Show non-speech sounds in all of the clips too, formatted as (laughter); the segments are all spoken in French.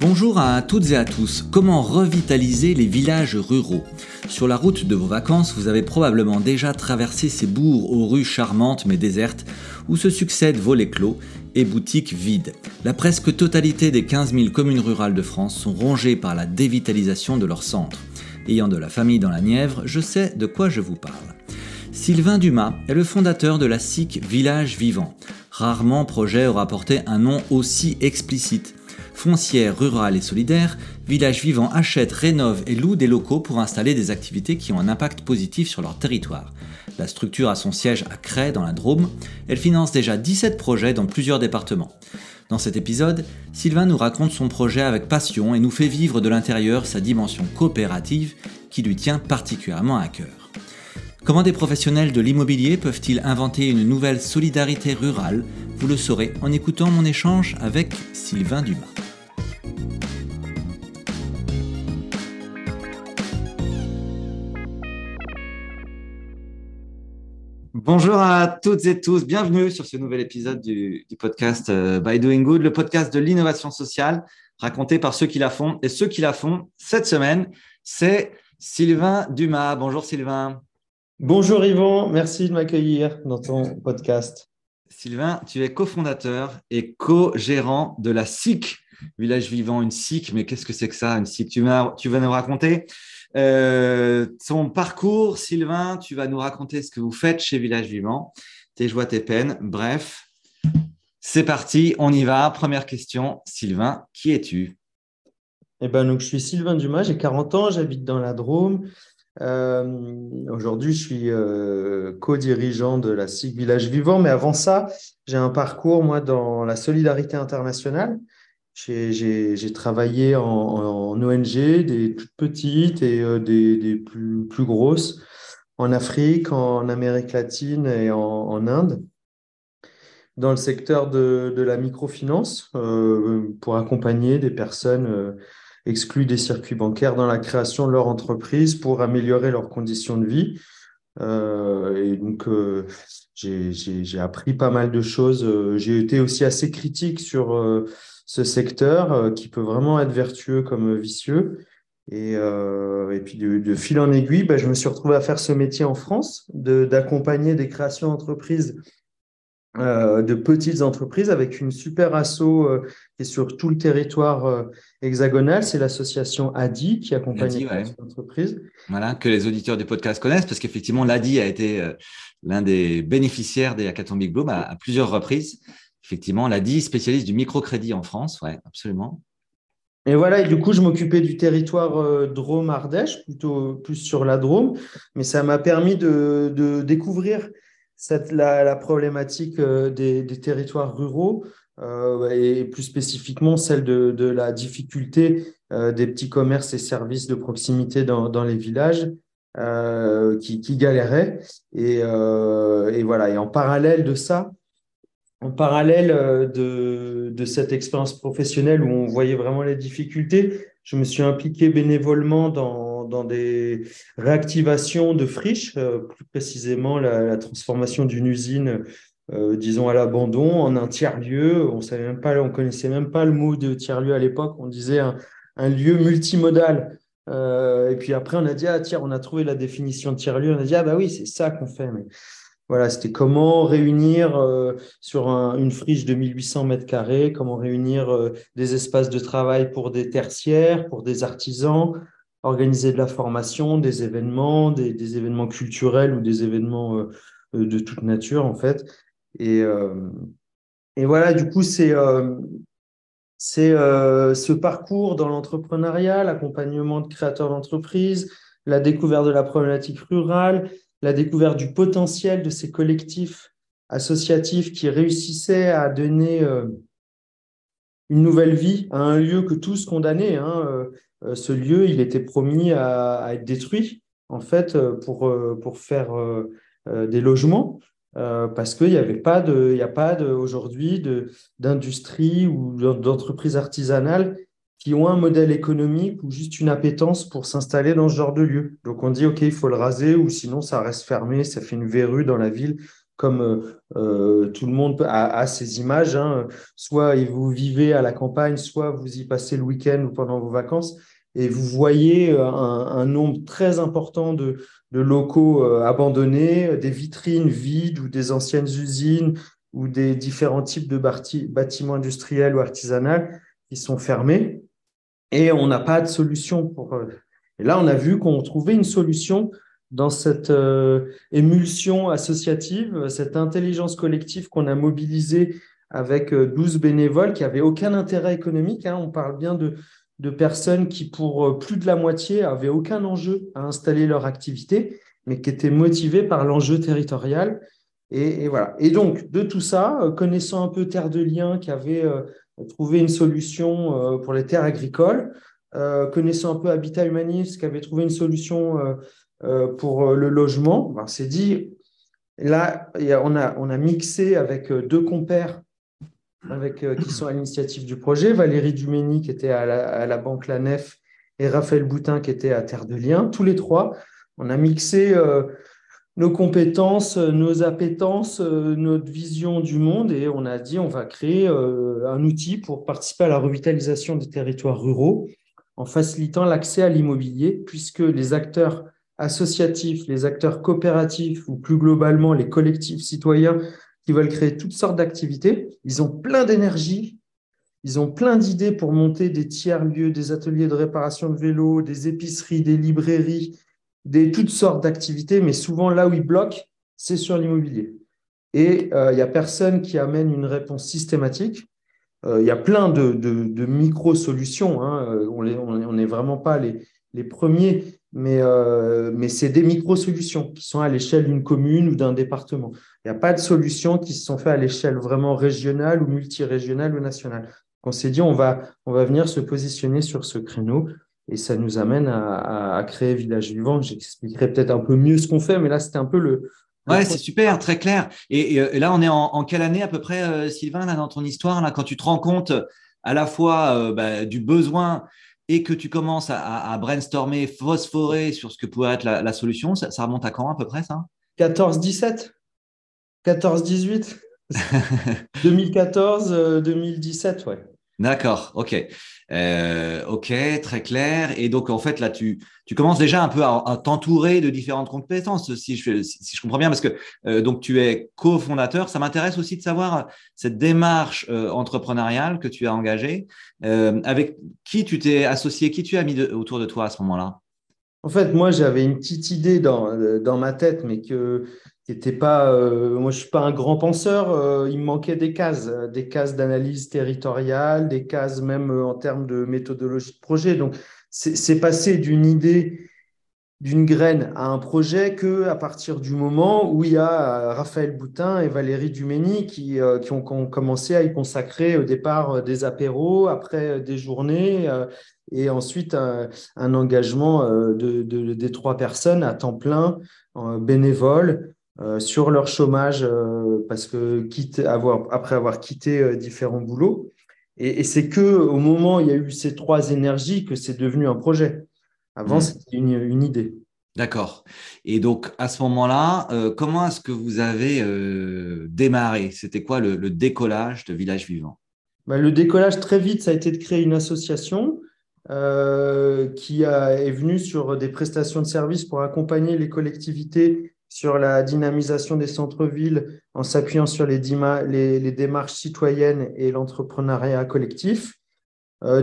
Bonjour à toutes et à tous. Comment revitaliser les villages ruraux? Sur la route de vos vacances, vous avez probablement déjà traversé ces bourgs aux rues charmantes mais désertes où se succèdent volets clos et boutiques vides. La presque totalité des 15 000 communes rurales de France sont rongées par la dévitalisation de leur centre. Ayant de la famille dans la Nièvre, je sais de quoi je vous parle. Sylvain Dumas est le fondateur de la SIC Village Vivant. Rarement projet aura porté un nom aussi explicite foncière, rurale et solidaire, Village Vivant achète, rénove et loue des locaux pour installer des activités qui ont un impact positif sur leur territoire. La structure a son siège à Cray dans la Drôme. Elle finance déjà 17 projets dans plusieurs départements. Dans cet épisode, Sylvain nous raconte son projet avec passion et nous fait vivre de l'intérieur sa dimension coopérative qui lui tient particulièrement à cœur. Comment des professionnels de l'immobilier peuvent-ils inventer une nouvelle solidarité rurale Vous le saurez en écoutant mon échange avec Sylvain Dumas. Bonjour à toutes et tous, bienvenue sur ce nouvel épisode du, podcast euh, By Doing Good, le podcast de l'innovation sociale raconté par ceux qui la font. Et ceux qui la font cette semaine, c'est Sylvain Dumas. Bonjour Sylvain. Bonjour Yvon, merci de m'accueillir dans ton podcast. Sylvain, tu es cofondateur et co-gérant de la SIC, Village Vivant, une SIC, mais qu'est-ce que c'est que ça, une SIC tu, tu vas nous raconter euh, ton parcours, Sylvain, tu vas nous raconter ce que vous faites chez Village Vivant, tes joies, tes peines. Bref, c'est parti, on y va. Première question, Sylvain, qui es-tu? Eh ben, donc, Je suis Sylvain Dumas, j'ai 40 ans, j'habite dans la Drôme. Euh, aujourd'hui, je suis euh, co-dirigeant de la SIG Village Vivant, mais avant ça, j'ai un parcours, moi, dans la solidarité internationale. J'ai travaillé en, ONG, des plus petites et euh, des, plus, grosses, en Afrique, en Amérique latine et en, Inde, dans le secteur de, la microfinance, pour accompagner des personnes euh, exclues des circuits bancaires dans la création de leur entreprise pour améliorer leurs conditions de vie. et donc, j'ai appris pas mal de choses. J'ai été aussi assez critique sur ce secteur euh, qui peut vraiment être vertueux comme vicieux. Et, euh, et puis de, fil en aiguille, bah, je me suis retrouvé à faire ce métier en France, d'accompagner des créations d'entreprises, euh, de petites entreprises avec une super asso qui est sur tout le territoire hexagonal. C'est l'association ADI qui accompagne les entreprises. Voilà, que les auditeurs du podcast connaissent parce qu'effectivement, l'ADI a été l'un des bénéficiaires des Hackathon Big Bloom à plusieurs reprises effectivement, l'a dit, spécialiste du microcrédit en France. Oui, absolument. Et voilà, et du coup, je m'occupais du territoire euh, Drôme-Ardèche, plutôt plus sur la Drôme, mais ça m'a permis de, découvrir cette, la, problématique euh, des, territoires ruraux euh, et plus spécifiquement celle de, la difficulté des petits commerces et services de proximité dans, les villages qui, qui, galéraient. Et, et, voilà, et en parallèle de ça, en parallèle euh, de, cette expérience professionnelle où on voyait vraiment les difficultés, je me suis impliqué bénévolement dans, des réactivations de friches, euh, plus précisément la, transformation d'une usine, euh, disons à l'abandon, en un tiers-lieu. On savait connaissait même pas le mot de tiers-lieu à l'époque. On disait un, lieu multimodal. et puis après, on a dit, ah tiens, on a trouvé la définition de tiers-lieu. On a dit, ah bah oui, c'est ça qu'on fait. Mais voilà, c'était comment réunir euh, sur une friche de 1800 mètres carrés, comment réunir euh, des espaces de travail pour des tertiaires, pour des artisans, organiser de la formation, des événements, des, événements culturels ou des événements euh, de toute nature en fait. Et, et voilà, du coup, c'est c'est ce parcours dans l'entrepreneuriat, l'accompagnement de créateurs d'entreprises, la découverte de la problématique rurale, la découverte du potentiel de ces collectifs associatifs qui réussissaient à donner euh, une nouvelle vie à un lieu que tous condamnaient. Hein. Euh, euh, ce lieu, il était promis à, être détruit, en fait, pour, pour faire des logements. Parce qu'il n'y avait pas de, il a pas aujourd'hui d'industrie ou d'entreprise artisanale qui ont un modèle économique ou juste une appétence pour s'installer dans ce genre de lieu. Donc on dit, OK, il faut le raser ou sinon ça reste fermé, ça fait une verrue dans la ville, comme euh, euh, tout le monde a, ces images. Hein. Soit vous vivez à la campagne, soit vous y passez le week-end ou pendant vos vacances, et vous voyez euh, un, nombre très important de, locaux abandonnés, des vitrines vides ou des anciennes usines ou des différents types de bâtiments industriels ou artisanaux qui sont fermés et on n'a pas de solution pour. Euh, et là, on a vu qu'on trouvait une solution dans cette euh, émulsion associative, cette intelligence collective qu'on a mobilisée avec 12 euh, bénévoles qui n'avaient aucun intérêt économique. Hein. On parle bien de, de personnes qui, pour plus de la moitié, avaient aucun enjeu à installer leur activité, mais qui étaient motivées par l'enjeu territorial. Et, voilà. Et donc, de tout ça, connaissant un peu Terre de Liens, qui avait trouver une solution euh, pour les terres agricoles. Euh, connaissant un peu Habitat Humaniste, qui avait trouvé une solution euh, pour le logement, ben, on s'est dit, là, on a, on a mixé avec deux compères avec, qui sont à l'initiative du projet, Valérie Dumény, qui était à la, Banque La Nef, et Raphaël Boutin, qui était à Terre de Liens. Tous les trois, on a mixé nos compétences, euh, nos appétences, euh, notre vision du monde et on a dit on va créer euh, un outil pour participer à la revitalisation des territoires ruraux en facilitant l'accès à l'immobilier puisque les acteurs associatifs, les acteurs coopératifs ou plus globalement les collectifs citoyens qui veulent créer toutes sortes d'activités, ils ont plein d'énergie, ils ont plein d'idées pour monter des tiers-lieux, des ateliers de réparation de vélos, des épiceries, des librairies, des toutes sortes d'activités, mais souvent là où ils bloquent, c'est sur l'immobilier. Et euh, il n'y a personne qui amène une réponse systématique. Euh, il y a plein de, micro-solutions. Hein. Euh, on n'est vraiment pas les premiers, mais, mais c'est des micro-solutions qui sont à l'échelle d'une commune ou d'un département. Il n'y a pas de solutions qui se sont faites à l'échelle vraiment régionale ou multirégionale ou nationale. On s'est dit, on va, on va venir se positionner sur ce créneau et ça nous amène à, créer Village Vivant. J'expliquerai peut-être un peu mieux ce qu'on fait, mais là, c'était un peu le. ouais, c'est super, très clair. Et, euh, là, on est en, quelle année à peu près, euh, Sylvain, là, dans ton histoire, là, quand tu te rends compte à la fois euh, bah, du besoin et que tu commences à, brainstormer, phosphorer sur ce que pourrait être la, solution, ça, ça, remonte à quand à peu près, ça? 14-17 14-18 2014, 2017, ouais. D'accord, ok. Euh, ok, très clair. Et donc, en fait, là, tu, tu commences déjà un peu à, t'entourer de différentes compétences, si je, si je comprends bien, parce que euh, donc tu es cofondateur. Ça m'intéresse aussi de savoir cette démarche euh, entrepreneuriale que tu as engagée. avec qui tu t'es associé, qui tu as mis autour de toi à ce moment-là? En fait, moi, j'avais une petite idée dans, dans ma tête, mais que pas, euh, moi, je suis pas un grand penseur. Euh, il me manquait des cases, euh, des cases d'analyse territoriale, des cases même en termes de méthodologie de projet. Donc, c'est passé d'une idée, d'une graine à un projet que à partir du moment où il y a Raphaël Boutin et Valérie Dumény qui, qui, ont, commencé à y consacrer au départ des apéros, après des journées et ensuite un, engagement de, des trois personnes à temps plein, bénévole, euh, sur leur chômage euh, parce que quitte avoir, après avoir quitté euh, différents boulots. Et, c'est que au moment où il y a eu ces trois énergies que c'est devenu un projet. Avant, mmh. c'était une, idée. D'accord. Et donc, à ce moment-là, comment est-ce que vous avez démarré? C'était quoi le, décollage de Village Vivant? Bah, Le décollage, très vite, ça a été de créer une association qui a, est venue sur des prestations de services pour accompagner les collectivités sur la dynamisation des centres-villes en s'appuyant sur les, démarches citoyennes et l'entrepreneuriat collectif. Euh,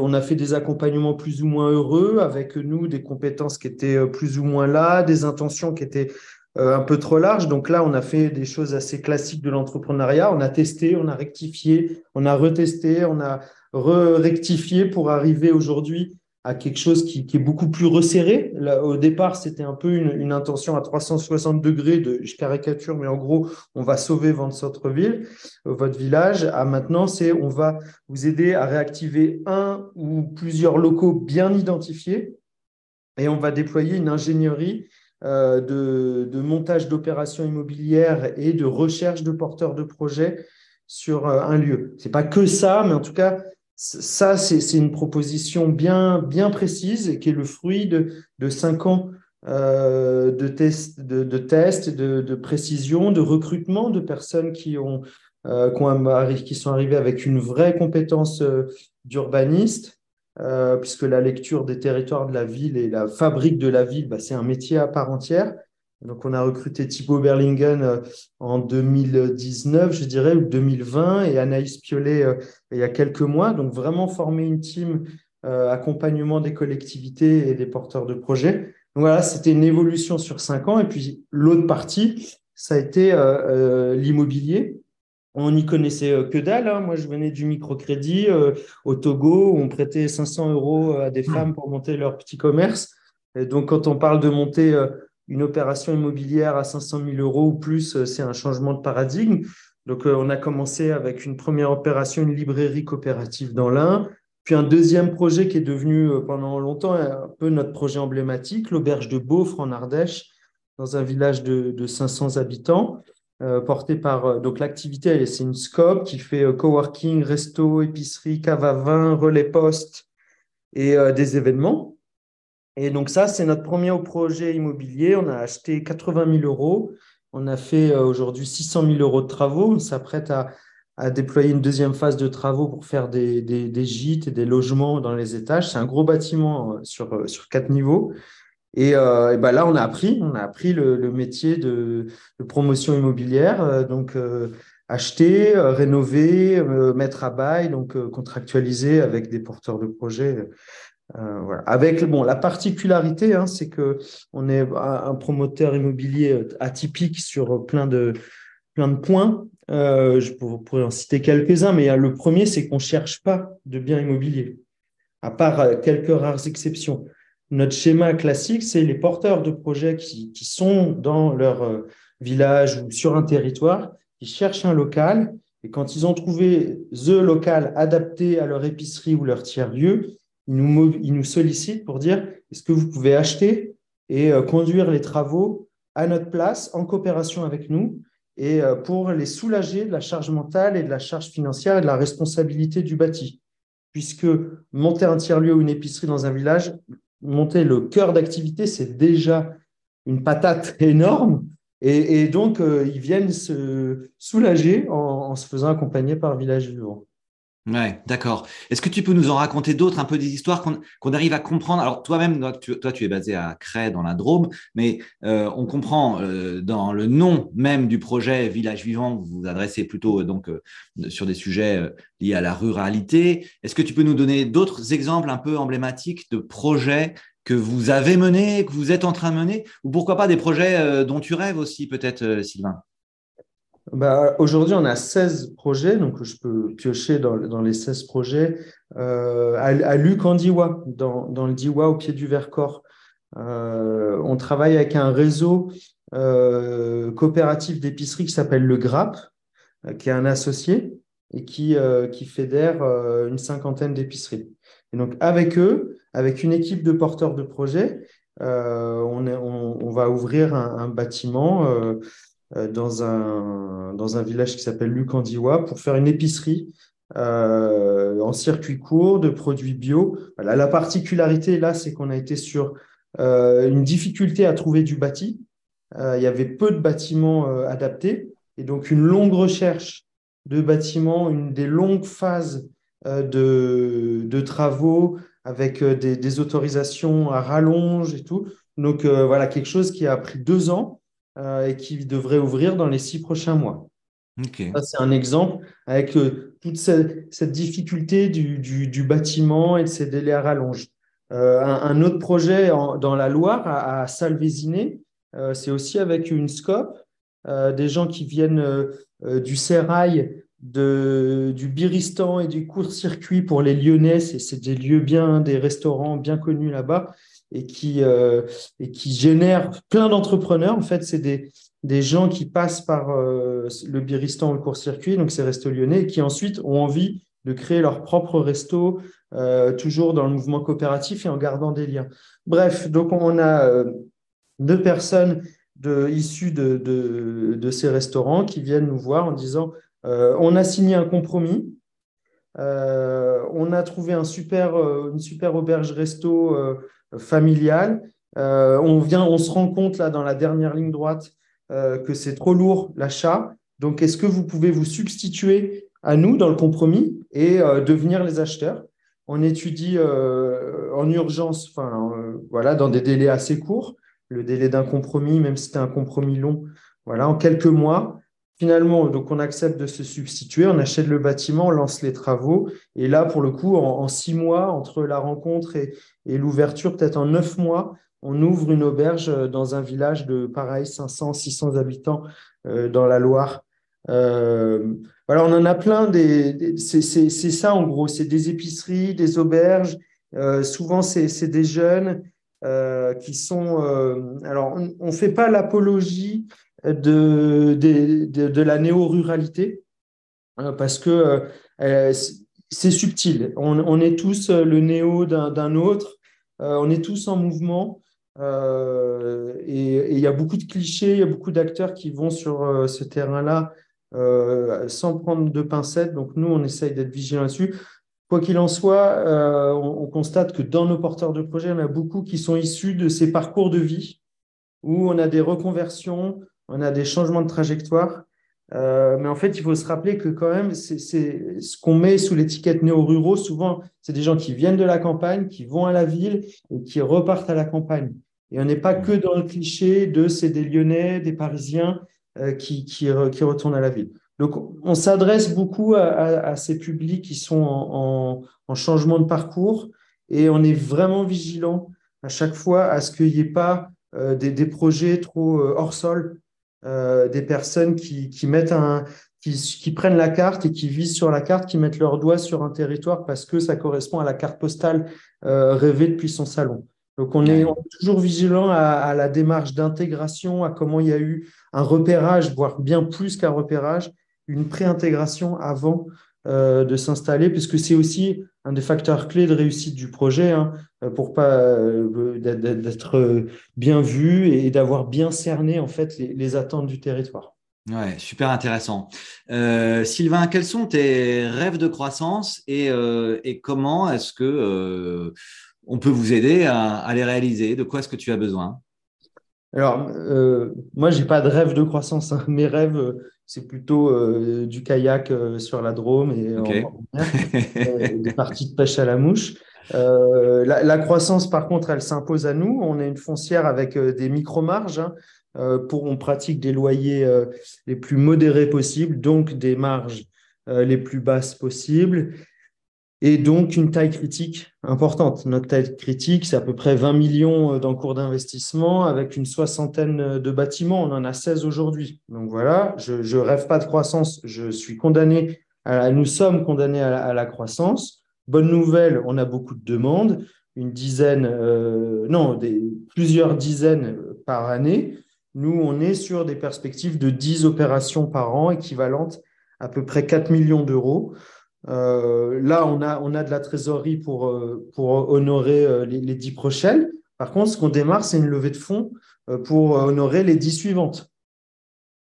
on a fait des accompagnements plus ou moins heureux avec nous, des compétences qui étaient euh, plus ou moins là, des intentions qui étaient euh, un peu trop larges. Donc là, on a fait des choses assez classiques de l'entrepreneuriat. On a testé, on a rectifié, on a retesté, on a re-rectifié pour arriver aujourd'hui à quelque chose qui, est beaucoup plus resserré. au départ, c'était un peu une, intention à 360 degrés de, caricature, mais en gros, on va sauver votre centre-ville, euh, votre village. À maintenant, c'est on va vous aider à réactiver un ou plusieurs locaux bien identifiés et on va déployer une ingénierie euh, de, de, montage d'opérations immobilières et de recherche de porteurs de projets sur euh, un lieu. C'est pas que ça, mais en tout cas, ça, c'est une proposition bien, bien précise et qui est le fruit de, cinq ans euh, de, tests, de, de, tests de, précision, de recrutement de personnes qui, ont, euh, qui, sont arrivées avec une vraie compétence euh, d'urbaniste, puisque la lecture des territoires de la ville et la fabrique de la ville, bah, c'est un métier à part entière. Donc, on a recruté Thibaut Berlingen en 2019, je dirais, ou 2020, et Anaïs Piolet il y a quelques mois. Donc, vraiment former une team accompagnement des collectivités et des porteurs de projets voilà, c'était une évolution sur cinq ans. Et puis l'autre partie, ça a été euh, euh, l'immobilier. On n'y connaissait euh, que dalle. Hein. Moi, je venais du microcrédit au Togo où on prêtait 500 euros à des femmes pour monter leur petit commerce. Et donc, quand on parle de monter une opération immobilière à 500 000 euros ou plus, c'est un changement de paradigme. Donc, on a commencé avec une première opération, une librairie coopérative dans l'Ain. Puis un deuxième projet qui est devenu euh, pendant longtemps un peu notre projet emblématique, l'auberge de Beaufort en Ardèche, dans un village de, 500 habitants, euh, porté par euh, donc l'activité, c'est une scope qui fait coworking, resto, épicerie, cave à vin, relais poste et des événements. Et donc ça, c'est notre premier projet immobilier. On a acheté 80 000 euros. On a fait aujourd'hui 600 000 euros de travaux. On s'apprête à, à déployer une deuxième phase de travaux pour faire des, des, gîtes et des logements dans les étages. C'est un gros bâtiment euh, sur, euh, sur quatre niveaux. Et, euh, ben là, on a appris, on a appris le, métier de, de, promotion immobilière, donc acheter, rénover, mettre à bail, donc contractualiser avec des porteurs de projets. Voilà. Avec bon, la particularité, hein, c'est que on est un promoteur immobilier atypique sur plein de plein de points. Euh, je pourrais en citer quelques-uns, mais le premier, c'est qu'on ne cherche pas de biens immobiliers, à part euh, quelques rares exceptions. Notre schéma classique, c'est les porteurs de projets qui, sont dans leur euh, village ou sur un territoire, qui cherchent un local, et quand ils ont trouvé the local adapté à leur épicerie ou leur tiers-lieu, ils nous, sollicitent pour dire est-ce que vous pouvez acheter et conduire les travaux à notre place en coopération avec nous et euh, pour les soulager de la charge mentale et de la charge financière et de la responsabilité du bâti. Puisque monter un tiers-lieu ou une épicerie dans un village, monter le cœur d'activité, c'est déjà une patate (laughs) énorme. Et, donc, euh, ils viennent se soulager en, se faisant accompagner par Village Vivant. Ouais, d'accord. Est-ce que tu peux nous en raconter d'autres, un peu des histoires qu'on arrive à comprendre? Alors, toi-même, toi, tu es basé à Cré, dans la Drôme, mais euh, on comprend euh, dans le nom même du projet Village Vivant, vous vous adressez plutôt euh, donc sur des sujets liés à la ruralité. Est-ce que tu peux nous donner d'autres exemples un peu emblématiques de projets que vous avez menés, que vous êtes en train de mener, ou pourquoi pas des projets dont tu rêves aussi, peut-être, Sylvain? Bah, Aujourd'hui, on a 16 projets, donc je peux piocher dans, les 16 projets. Euh, à, Luc en Diwa, dans, le Diwa au pied du Vercors. Euh, on travaille avec un réseau euh, coopératif d'épicerie qui s'appelle le GRAP, qui est un associé et qui, fédère une cinquantaine d'épiceries. Et donc, avec eux, avec une équipe de porteurs de projets, on, va ouvrir un, bâtiment dans, un, dans un village qui s'appelle Lucandiwa pour faire une épicerie euh, en circuit court de produits bio. La particularité là, c'est qu'on a été sur euh, une difficulté à trouver du bâti. Euh, il y avait peu de bâtiments euh, adaptés et donc une longue recherche de bâtiments, une des longues phases euh, de, de, travaux avec des, autorisations à rallonge et tout. Donc voilà, quelque chose qui a pris deux ans euh, et qui devrait ouvrir dans les six prochains mois. Ça, c'est un exemple avec euh, toute cette, difficulté du, du, bâtiment et de ses délais à rallonge. Euh, un, autre projet dans la Loire, à, à Salvésiné, c'est aussi avec une scope, des gens qui viennent du Sérail, de, du Biristan et du court-circuit pour les Lyonnais. C'est des lieux bien, des restaurants bien connus là-bas et qui, euh, et qui plein d'entrepreneurs. En fait, c'est des, des gens qui passent par euh, le Biristan ou le court-circuit, donc ces restos lyonnais, et qui ensuite ont envie de créer leur propre resto, euh, toujours dans le mouvement coopératif et en gardant des liens. Bref, donc on a euh, deux personnes de, issues de, de, de, ces restaurants qui viennent nous voir en disant on a signé un compromis, on a trouvé un super, une super auberge resto familiale. on, vient, on se rend compte là dans la dernière ligne droite que c'est trop lourd l'achat. Donc, est-ce que vous pouvez vous substituer à nous dans le compromis et devenir les acheteurs? On étudie en urgence, enfin, voilà, dans des délais assez courts le délai d'un compromis, même si c'était un compromis long, voilà, en quelques mois. Finalement, donc on accepte de se substituer, on achète le bâtiment, on lance les travaux. Et là, pour le coup, en, six mois, entre la rencontre et, l'ouverture, peut-être en neuf mois, on ouvre une auberge dans un village de pareil, 500, 600 habitants euh, dans la Loire. Euh, voilà, on en a plein. Des, c'est ça en gros, c'est des épiceries, des auberges. Euh, souvent, c'est des jeunes euh, qui sont. Euh, alors, on ne fait pas l'apologie de, de, de, la néo-ruralité euh, parce que c'est subtil. On, on, est tous le néo d'un autre, on est tous en mouvement. et il y a beaucoup de clichés, il y a beaucoup d'acteurs qui vont sur ce terrain-là sans prendre de pincettes. Donc, nous, on essaye d'être vigilants là-dessus. Quoi qu'il en soit, euh, on, constate que dans nos porteurs de projets, on a beaucoup qui sont issus de ces parcours de vie où on a des reconversions, on a des changements de trajectoire. Euh, mais en fait, il faut se rappeler que quand même, c'est ce qu'on met sous l'étiquette néo-ruraux, souvent, c'est des gens qui viennent de la campagne, qui vont à la ville et qui repartent à la campagne. Et on n'est pas que dans le cliché de c'est des Lyonnais, des Parisiens euh, qui, qui retournent à la ville. Donc, on s'adresse beaucoup à, ces publics qui sont en, changement de parcours et on est vraiment vigilant à chaque fois à ce qu'il n'y ait pas euh, des, projets trop hors sol, euh, des personnes qui, mettent un, qui, prennent la carte et qui visent sur la carte, qui mettent leur doigt sur un territoire parce que ça correspond à la carte postale rêvée depuis son salon. Donc, on est, toujours vigilant à la démarche d'intégration, à comment il y a eu un repérage, voire bien plus qu'un repérage, une préintégration avant euh, de s'installer, puisque c'est aussi un des facteurs clés de réussite du projet, hein, euh, pour pas euh, d'être bien vu et d'avoir bien cerné en fait les, attentes du territoire. Ouais, super intéressant. Sylvain, quels sont tes rêves de croissance et, et comment est-ce que on peut vous aider à, à les réaliser? De quoi est-ce que tu as besoin? Alors, euh, moi, j'ai pas de rêve de croissance. Hein. Mes rêves, c'est plutôt euh, du kayak euh, sur la Drôme et (laughs) des parties de pêche à la mouche. La, la, croissance, par contre, elle s'impose à nous. On est une foncière avec des micro-marges. Hein. pour, on pratique des loyers les plus modérés possibles, donc des marges les plus basses possibles et donc une taille critique importante. Notre taille critique, c'est à peu près 20 millions euh, dans cours d'investissement avec une soixantaine euh, de bâtiments. On en a 16 aujourd'hui. Donc voilà, je ne rêve pas de croissance, je suis condamné, nous sommes condamnés à la, croissance. Bonne nouvelle, on a beaucoup de demandes, une dizaine, euh, non, plusieurs dizaines par année. Nous, on est sur des perspectives de 10 opérations par an équivalentes à peu près 4 millions d'euros. Euh, là, on a, de la trésorerie pour, euh, honorer euh, les, les 10 prochaines. Par contre, ce qu'on démarre, c'est une levée de fonds pour honorer les 10 suivantes.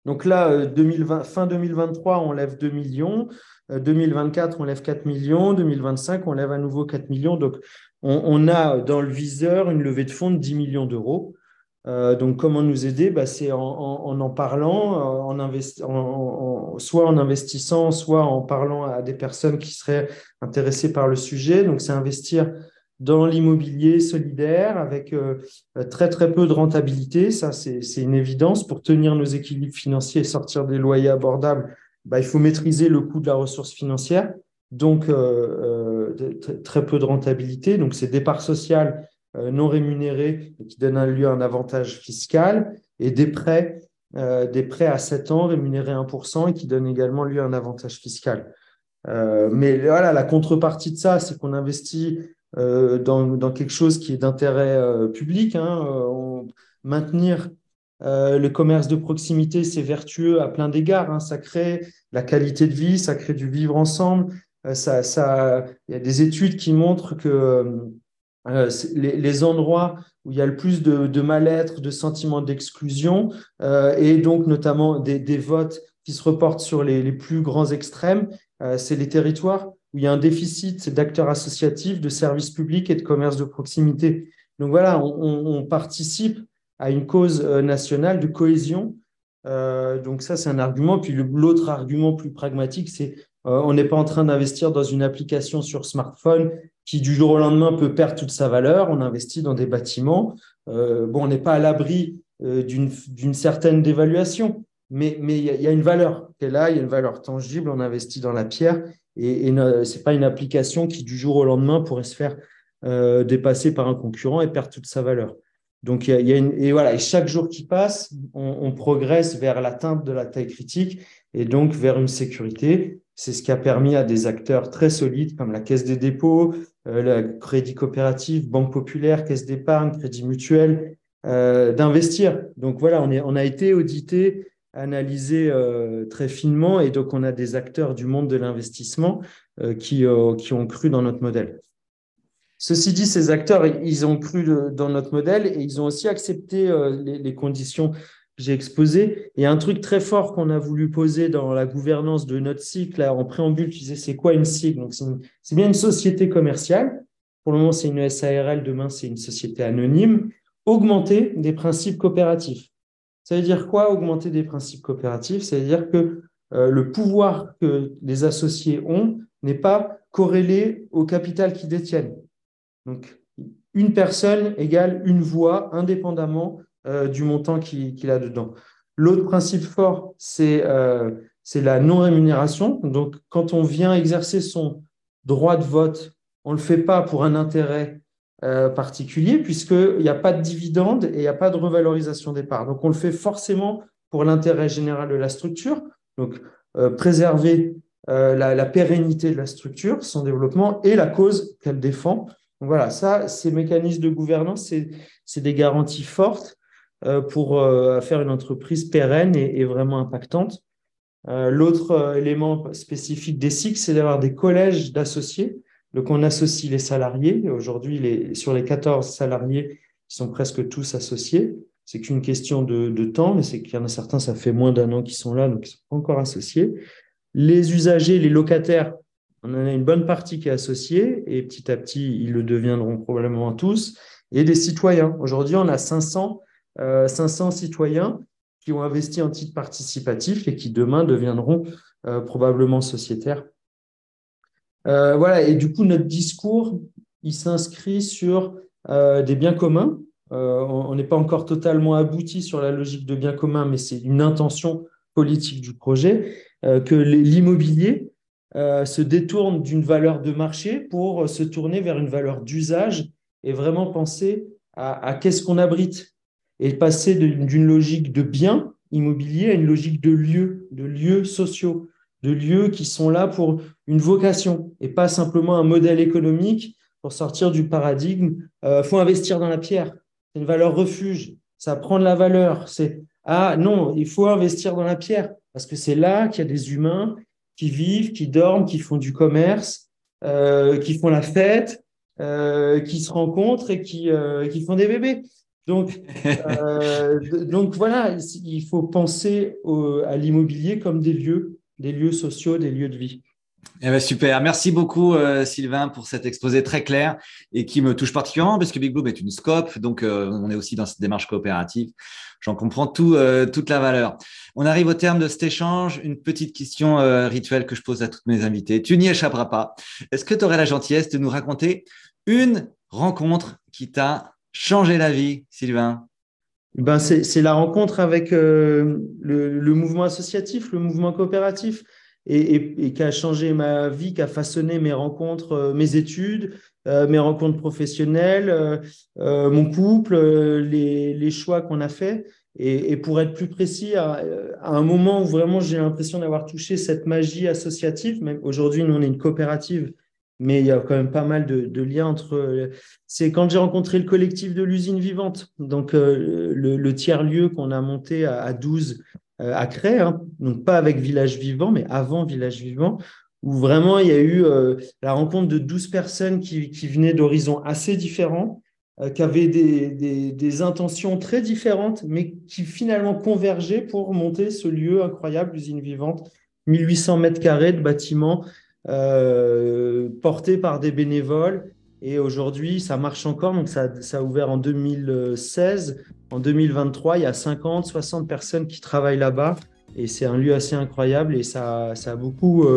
Donc là, 2020, fin 2023, on lève 2 millions. 2024, on lève 4 millions. 2025, on lève à nouveau 4 millions. Donc, on, on a dans le viseur une levée de fonds de 10 millions d'euros. Euh, donc, comment nous aider? Bah, C'est en, en, parlant, euh, en, soit en investissant, soit en parlant à des personnes qui seraient intéressées par le sujet. Donc, c'est investir dans l'immobilier solidaire avec euh, très très peu de rentabilité. Ça, c'est une évidence. Pour tenir nos équilibres financiers et sortir des loyers abordables, bah, il faut maîtriser le coût de la ressource financière. Donc, très peu de rentabilité. Donc, c'est départ social euh, non rémunérés qui donnent lieu à un avantage fiscal et des prêts, euh, des prêts à 7 ans rémunérés 1% et qui donnent également lieu à un avantage fiscal. Euh, mais voilà, la contrepartie de ça, c'est qu'on investit dans, quelque chose qui est d'intérêt public. Hein, maintenir le commerce de proximité, c'est vertueux à plein d'égards. Hein. ça crée la qualité de vie, ça crée du vivre ensemble. ça, ça, il y a des études qui montrent que euh, les, endroits où il y a le plus de, mal-être, de sentiments d'exclusion, euh, et donc notamment des, votes qui se reportent sur les, plus grands extrêmes, euh, c'est les territoires où il y a un déficit d'acteurs associatifs, de services publics et de commerce de proximité. Donc voilà, on, participe à une cause nationale de cohésion. Donc ça, c'est un argument. Puis l'autre argument plus pragmatique, c'est euh, on n'est pas en train d'investir dans une application sur smartphone qui du jour au lendemain peut perdre toute sa valeur. On investit dans des bâtiments. bon, on n'est pas à l'abri d'une certaine dévaluation, mais il y, a une valeur qui est là, il y a une valeur tangible. On investit dans la pierre et, ce n'est pas une application qui, du jour au lendemain, pourrait se faire euh, dépasser par un concurrent et perdre toute sa valeur. Donc, y a, et voilà, et chaque jour qui passe, on, progresse vers l'atteinte de la taille critique et donc vers une sécurité. C'est ce qui a permis à des acteurs très solides comme la Caisse des dépôts, euh, le Crédit coopératif, Banque populaire, Caisse d'épargne, Crédit mutuel, euh, d'investir. Donc voilà, on, a été audité analysé euh, très finement et donc on a des acteurs du monde de l'investissement qui, ont cru dans notre modèle. Ceci dit, ces acteurs, ils ont cru dans notre modèle et ils ont aussi accepté les, conditions j'ai exposées. Et un truc très fort qu'on a voulu poser dans la gouvernance de notre cycle, en préambule, tu disais, c'est quoi une SIG Donc, c'est bien une société commerciale. Pour le moment, c'est une SARL. Demain, c'est une société anonyme. Augmenter des principes coopératifs. Ça veut dire quoi augmenter des principes coopératifs? Ça veut dire que euh, le pouvoir que les associés ont n'est pas corrélé au capital qu'ils détiennent. Donc, une personne égale une voix indépendamment euh, du montant qu'il a dedans. L'autre principe fort, euh, c'est la non-rémunération. Donc, quand on vient exercer son droit de vote, on ne le fait pas pour un intérêt euh, particulier, puisqu'il n'y a pas de dividende et il n'y a pas de revalorisation des parts. Donc, on le fait forcément pour l'intérêt général de la structure, donc préserver la, pérennité de la structure, son développement et la cause qu'elle défend. Donc voilà, ça, ces mécanismes de gouvernance, c'est des garanties fortes pour faire une entreprise pérenne et, vraiment impactante. L'autre élément spécifique des SIC, c'est d'avoir des collèges d'associés donc, on associe les salariés. Aujourd'hui, sur les 14 salariés, ils sont presque tous associés. C'est qu'une question de, temps, mais c'est qu'il y en a certains, ça fait moins d'un an qu'ils sont là, donc ils sont pas encore associés. Les usagers, les locataires, on en a une bonne partie qui est associée, et petit à petit, ils le deviendront probablement tous. Et des citoyens. Aujourd'hui, on a 500, 500 euh, citoyens qui ont investi en titre participatif et qui demain deviendront euh, probablement sociétaires euh, voilà, et du coup, notre discours, il s'inscrit sur des biens communs. On n'est pas encore totalement abouti sur la logique de biens communs, mais c'est une intention politique du projet, que l'immobilier se détourne d'une valeur de marché pour se tourner vers une valeur d'usage et vraiment penser à, à qu'est-ce qu'on abrite et passer d'une logique de biens immobiliers à une logique de lieux, de lieux sociaux de lieux qui sont là pour une vocation et pas simplement un modèle économique pour sortir du paradigme. Il euh, faut investir dans la pierre. C'est une valeur refuge. Ça prend de la valeur. C'est ah non, il faut investir dans la pierre parce que c'est là qu'il y a des humains qui vivent, qui dorment, qui font du commerce, euh, qui font la fête, euh, qui se rencontrent et qui, qui font des bébés. Donc, donc voilà, il faut penser à l'immobilier comme des lieux des lieux sociaux, des lieux de vie. Eh ben super, merci beaucoup euh, Sylvain pour cet exposé très clair et qui me touche particulièrement parce que Big Bloom est une scope, donc euh, on est aussi dans cette démarche coopérative. J'en comprends tout, euh, toute la valeur. On arrive au terme de cet échange. Une petite question rituelle que je pose à toutes mes invités. Tu n'y échapperas pas. Est-ce que tu aurais la gentillesse de nous raconter une rencontre qui t'a changé la vie, Sylvain ben c'est la rencontre avec euh, le, mouvement associatif, le mouvement coopératif, et, qui a changé ma vie, qui a façonné mes rencontres, euh, mes études, euh, mes rencontres professionnelles, mon couple, les, choix qu'on a faits. Et, pour être plus précis, à, à un moment où vraiment j'ai l'impression d'avoir touché cette magie associative, même aujourd'hui, nous, on est une coopérative mais il y a quand même pas mal de, liens entre. C'est quand j'ai rencontré le collectif de l'usine vivante, donc euh, le, tiers-lieu qu'on a monté à, 12 euh, à Cré, hein. donc pas avec Village Vivant, mais avant Village Vivant, où vraiment il y a eu euh, la rencontre de 12 personnes qui, venaient d'horizons assez différents, qui avaient des, intentions très différentes, mais qui finalement convergeaient pour monter ce lieu incroyable, l'usine vivante, 1800 mètres carrés de bâtiments porté par des bénévoles. Et aujourd'hui, ça marche encore. Donc, ça, ça, a ouvert en 2016. En 2023, il y a 50, 60 personnes qui travaillent là-bas. Et c'est un lieu assez incroyable et ça, ça a beaucoup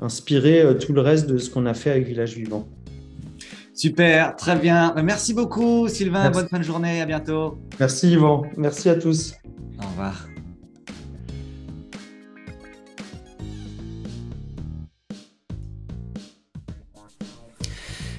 inspiré tout le reste de ce qu'on a fait avec Village Vivant. Super, très bien. Merci beaucoup, Sylvain. Bonne fin de journée. À bientôt. Merci, Yvan. Merci à tous. Au revoir.